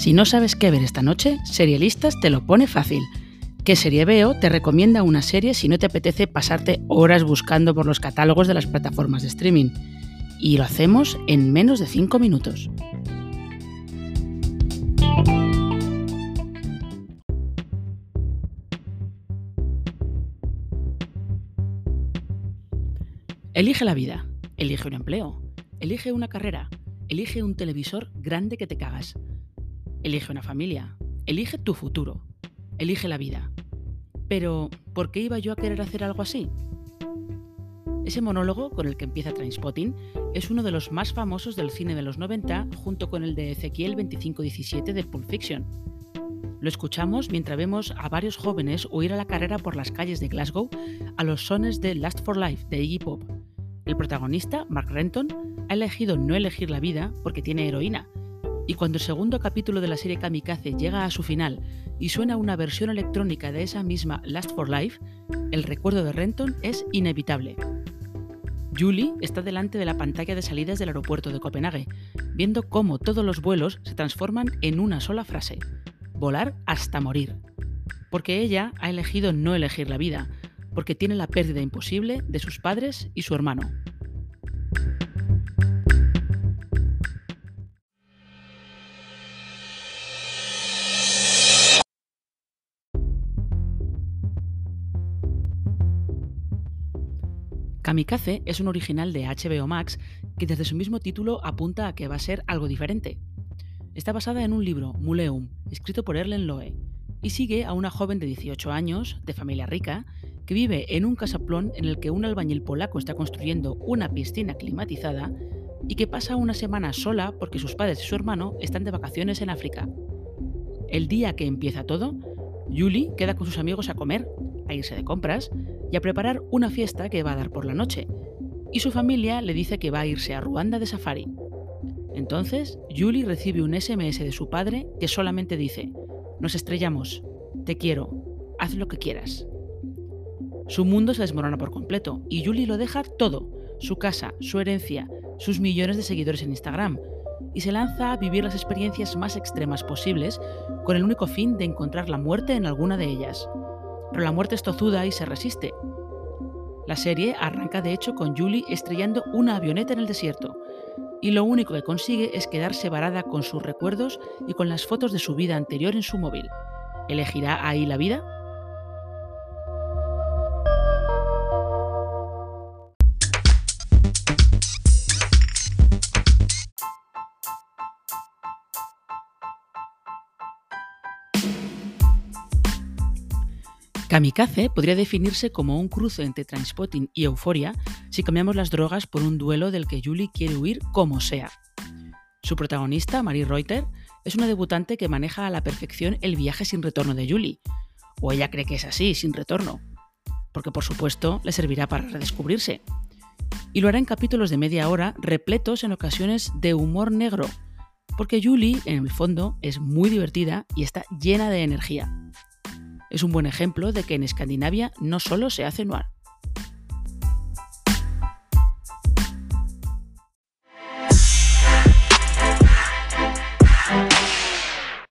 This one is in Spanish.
Si no sabes qué ver esta noche, Serialistas te lo pone fácil. ¿Qué serie veo? Te recomienda una serie si no te apetece pasarte horas buscando por los catálogos de las plataformas de streaming. Y lo hacemos en menos de 5 minutos. Elige la vida, elige un empleo, elige una carrera, elige un televisor grande que te cagas. Elige una familia, elige tu futuro, elige la vida. Pero, ¿por qué iba yo a querer hacer algo así? Ese monólogo con el que empieza Trainspotting es uno de los más famosos del cine de los 90 junto con el de Ezequiel 2517 de Pulp Fiction. Lo escuchamos mientras vemos a varios jóvenes huir a la carrera por las calles de Glasgow a los sones de Last for Life de Iggy Pop. El protagonista, Mark Renton, ha elegido no elegir la vida porque tiene heroína, y cuando el segundo capítulo de la serie Kamikaze llega a su final y suena una versión electrónica de esa misma Last for Life, el recuerdo de Renton es inevitable. Julie está delante de la pantalla de salidas del aeropuerto de Copenhague, viendo cómo todos los vuelos se transforman en una sola frase, volar hasta morir. Porque ella ha elegido no elegir la vida, porque tiene la pérdida imposible de sus padres y su hermano. Kamikaze es un original de HBO Max que desde su mismo título apunta a que va a ser algo diferente. Está basada en un libro, Muleum, escrito por Erlen Loe, y sigue a una joven de 18 años, de familia rica, que vive en un casaplón en el que un albañil polaco está construyendo una piscina climatizada y que pasa una semana sola porque sus padres y su hermano están de vacaciones en África. El día que empieza todo, Julie queda con sus amigos a comer, a irse de compras y a preparar una fiesta que va a dar por la noche, y su familia le dice que va a irse a Ruanda de safari. Entonces, Julie recibe un SMS de su padre que solamente dice, nos estrellamos, te quiero, haz lo que quieras. Su mundo se desmorona por completo y Julie lo deja todo, su casa, su herencia, sus millones de seguidores en Instagram, y se lanza a vivir las experiencias más extremas posibles con el único fin de encontrar la muerte en alguna de ellas pero la muerte es tozuda y se resiste. La serie arranca de hecho con Julie estrellando una avioneta en el desierto, y lo único que consigue es quedarse varada con sus recuerdos y con las fotos de su vida anterior en su móvil. ¿Elegirá ahí la vida? Kamikaze podría definirse como un cruce entre Transpotting y Euforia si cambiamos las drogas por un duelo del que Julie quiere huir como sea. Su protagonista, Marie Reuter, es una debutante que maneja a la perfección el viaje sin retorno de Julie. O ella cree que es así, sin retorno. Porque por supuesto le servirá para redescubrirse. Y lo hará en capítulos de media hora repletos en ocasiones de humor negro. Porque Julie, en el fondo, es muy divertida y está llena de energía es un buen ejemplo de que en Escandinavia no solo se hace noir.